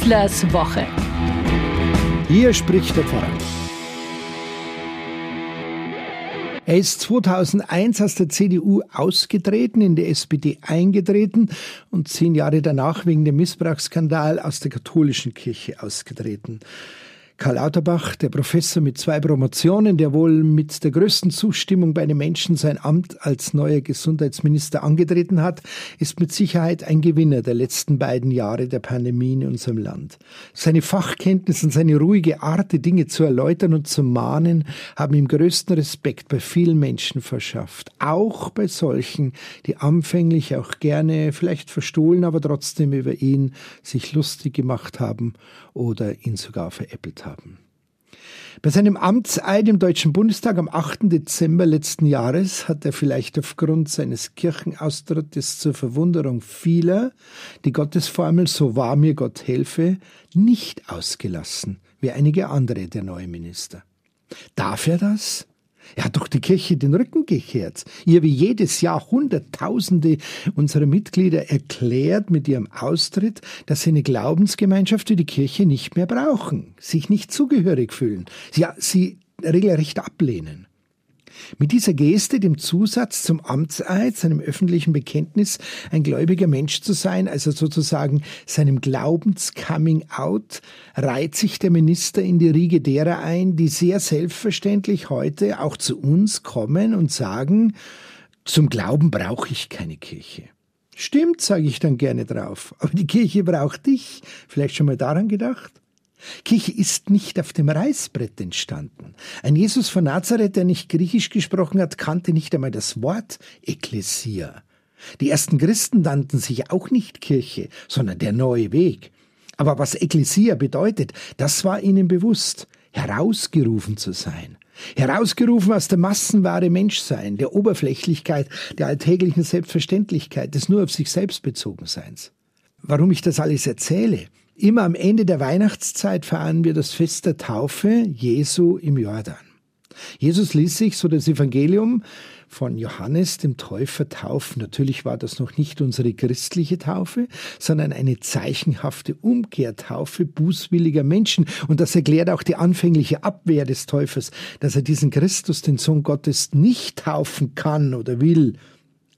Wieslers Woche. Hier spricht der Pfarrer. Er ist 2001 aus der CDU ausgetreten, in der SPD eingetreten und zehn Jahre danach wegen dem Missbrauchsskandal aus der katholischen Kirche ausgetreten. Karl Lauterbach, der Professor mit zwei Promotionen, der wohl mit der größten Zustimmung bei einem Menschen sein Amt als neuer Gesundheitsminister angetreten hat, ist mit Sicherheit ein Gewinner der letzten beiden Jahre der Pandemie in unserem Land. Seine Fachkenntnis und seine ruhige Art, die Dinge zu erläutern und zu mahnen, haben ihm größten Respekt bei vielen Menschen verschafft. Auch bei solchen, die anfänglich auch gerne, vielleicht verstohlen, aber trotzdem über ihn sich lustig gemacht haben oder ihn sogar veräppelt haben. Bei seinem Amtseid im Deutschen Bundestag am 8. Dezember letzten Jahres hat er vielleicht aufgrund seines Kirchenaustrittes zur Verwunderung vieler die Gottesformel So wahr mir Gott helfe nicht ausgelassen, wie einige andere der neue Minister. Darf er das? Er hat doch die Kirche den Rücken gekehrt. Ihr wie jedes Jahr Hunderttausende unserer Mitglieder erklärt mit ihrem Austritt, dass sie eine Glaubensgemeinschaft wie die Kirche nicht mehr brauchen, sich nicht zugehörig fühlen, ja, sie regelrecht ablehnen. Mit dieser Geste, dem Zusatz zum Amtseid, seinem öffentlichen Bekenntnis, ein gläubiger Mensch zu sein, also sozusagen seinem Glaubens-Coming-out, reiht sich der Minister in die Riege derer ein, die sehr selbstverständlich heute auch zu uns kommen und sagen, zum Glauben brauche ich keine Kirche. Stimmt, sage ich dann gerne drauf. Aber die Kirche braucht dich. Vielleicht schon mal daran gedacht? Kirche ist nicht auf dem Reißbrett entstanden. Ein Jesus von Nazareth, der nicht Griechisch gesprochen hat, kannte nicht einmal das Wort Ekklesia. Die ersten Christen nannten sich auch nicht Kirche, sondern der neue Weg. Aber was Ekklesia bedeutet, das war ihnen bewusst, herausgerufen zu sein. Herausgerufen aus der massenwahre Menschsein, der Oberflächlichkeit, der alltäglichen Selbstverständlichkeit, des nur auf sich selbst bezogen Seins. Warum ich das alles erzähle? Immer am Ende der Weihnachtszeit feiern wir das Fest der Taufe Jesu im Jordan. Jesus ließ sich, so das Evangelium, von Johannes dem Täufer taufen. Natürlich war das noch nicht unsere christliche Taufe, sondern eine zeichenhafte Umkehrtaufe bußwilliger Menschen. Und das erklärt auch die anfängliche Abwehr des Täufers, dass er diesen Christus, den Sohn Gottes, nicht taufen kann oder will.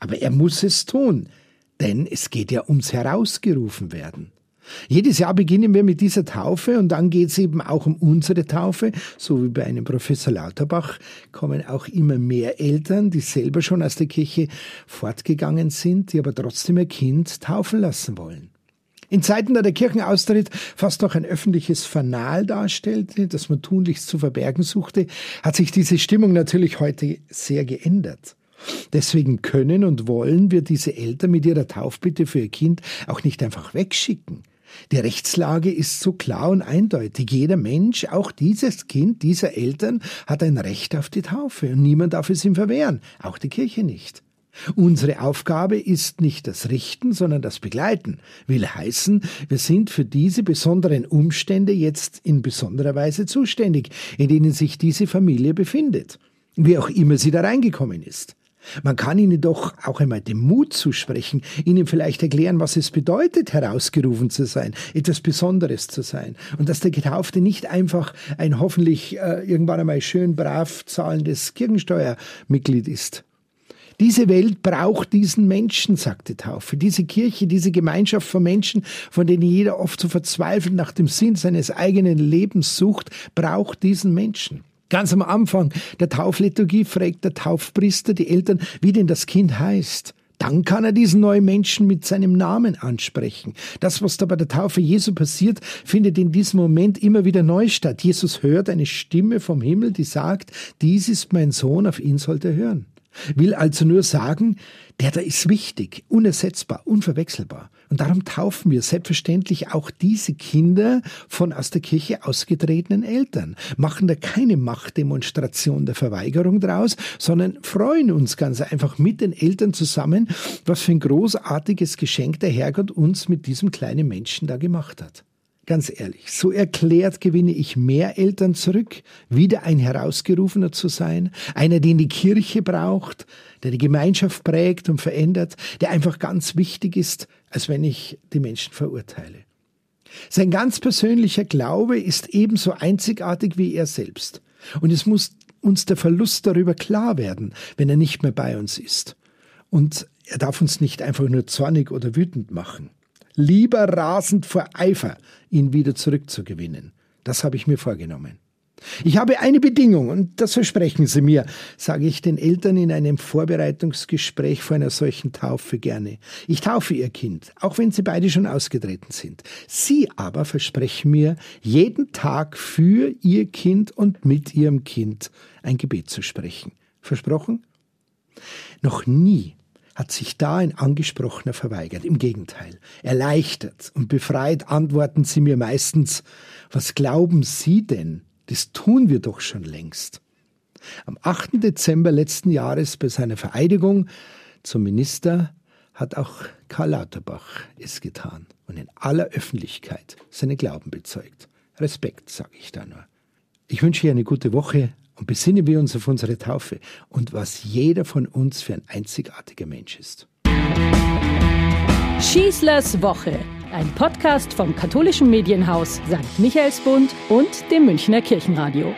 Aber er muss es tun, denn es geht ja ums Herausgerufen werden. Jedes Jahr beginnen wir mit dieser Taufe und dann geht es eben auch um unsere Taufe. So wie bei einem Professor Lauterbach kommen auch immer mehr Eltern, die selber schon aus der Kirche fortgegangen sind, die aber trotzdem ihr Kind taufen lassen wollen. In Zeiten, da der Kirchenaustritt fast noch ein öffentliches Fanal darstellte, das man tunlichst zu verbergen suchte, hat sich diese Stimmung natürlich heute sehr geändert. Deswegen können und wollen wir diese Eltern mit ihrer Taufbitte für ihr Kind auch nicht einfach wegschicken. Die Rechtslage ist so klar und eindeutig. Jeder Mensch, auch dieses Kind dieser Eltern, hat ein Recht auf die Taufe und niemand darf es ihm verwehren, auch die Kirche nicht. Unsere Aufgabe ist nicht das Richten, sondern das Begleiten. Will heißen, wir sind für diese besonderen Umstände jetzt in besonderer Weise zuständig, in denen sich diese Familie befindet. Wie auch immer sie da reingekommen ist. Man kann ihnen doch auch einmal den Mut zusprechen, ihnen vielleicht erklären, was es bedeutet, herausgerufen zu sein, etwas Besonderes zu sein. Und dass der Getaufte nicht einfach ein hoffentlich äh, irgendwann einmal schön brav zahlendes Kirchensteuermitglied ist. Diese Welt braucht diesen Menschen, sagt die Taufe. Diese Kirche, diese Gemeinschaft von Menschen, von denen jeder oft so verzweifelt nach dem Sinn seines eigenen Lebens sucht, braucht diesen Menschen. Ganz am Anfang der Taufliturgie fragt der Taufpriester die Eltern, wie denn das Kind heißt. Dann kann er diesen neuen Menschen mit seinem Namen ansprechen. Das, was da bei der Taufe Jesu passiert, findet in diesem Moment immer wieder neu statt. Jesus hört eine Stimme vom Himmel, die sagt, dies ist mein Sohn, auf ihn sollt er hören. Will also nur sagen, der da ist wichtig, unersetzbar, unverwechselbar. Und darum taufen wir selbstverständlich auch diese Kinder von aus der Kirche ausgetretenen Eltern, machen da keine Machtdemonstration der Verweigerung draus, sondern freuen uns ganz einfach mit den Eltern zusammen, was für ein großartiges Geschenk der Herrgott uns mit diesem kleinen Menschen da gemacht hat. Ganz ehrlich, so erklärt gewinne ich mehr Eltern zurück, wieder ein Herausgerufener zu sein, einer, den die Kirche braucht, der die Gemeinschaft prägt und verändert, der einfach ganz wichtig ist, als wenn ich die Menschen verurteile. Sein ganz persönlicher Glaube ist ebenso einzigartig wie er selbst. Und es muss uns der Verlust darüber klar werden, wenn er nicht mehr bei uns ist. Und er darf uns nicht einfach nur zornig oder wütend machen. Lieber rasend vor Eifer, ihn wieder zurückzugewinnen. Das habe ich mir vorgenommen. Ich habe eine Bedingung und das versprechen Sie mir, sage ich den Eltern in einem Vorbereitungsgespräch vor einer solchen Taufe gerne. Ich taufe Ihr Kind, auch wenn Sie beide schon ausgetreten sind. Sie aber versprechen mir, jeden Tag für Ihr Kind und mit Ihrem Kind ein Gebet zu sprechen. Versprochen? Noch nie hat sich da ein Angesprochener verweigert. Im Gegenteil, erleichtert und befreit antworten Sie mir meistens, was glauben Sie denn, das tun wir doch schon längst. Am 8. Dezember letzten Jahres bei seiner Vereidigung zum Minister hat auch Karl Lauterbach es getan und in aller Öffentlichkeit seinen Glauben bezeugt. Respekt, sage ich da nur. Ich wünsche ihr eine gute Woche und besinnen wir uns auf unsere Taufe und was jeder von uns für ein einzigartiger Mensch ist. Schießlers Woche ein Podcast vom katholischen Medienhaus St. Michaelsbund und dem Münchner Kirchenradio.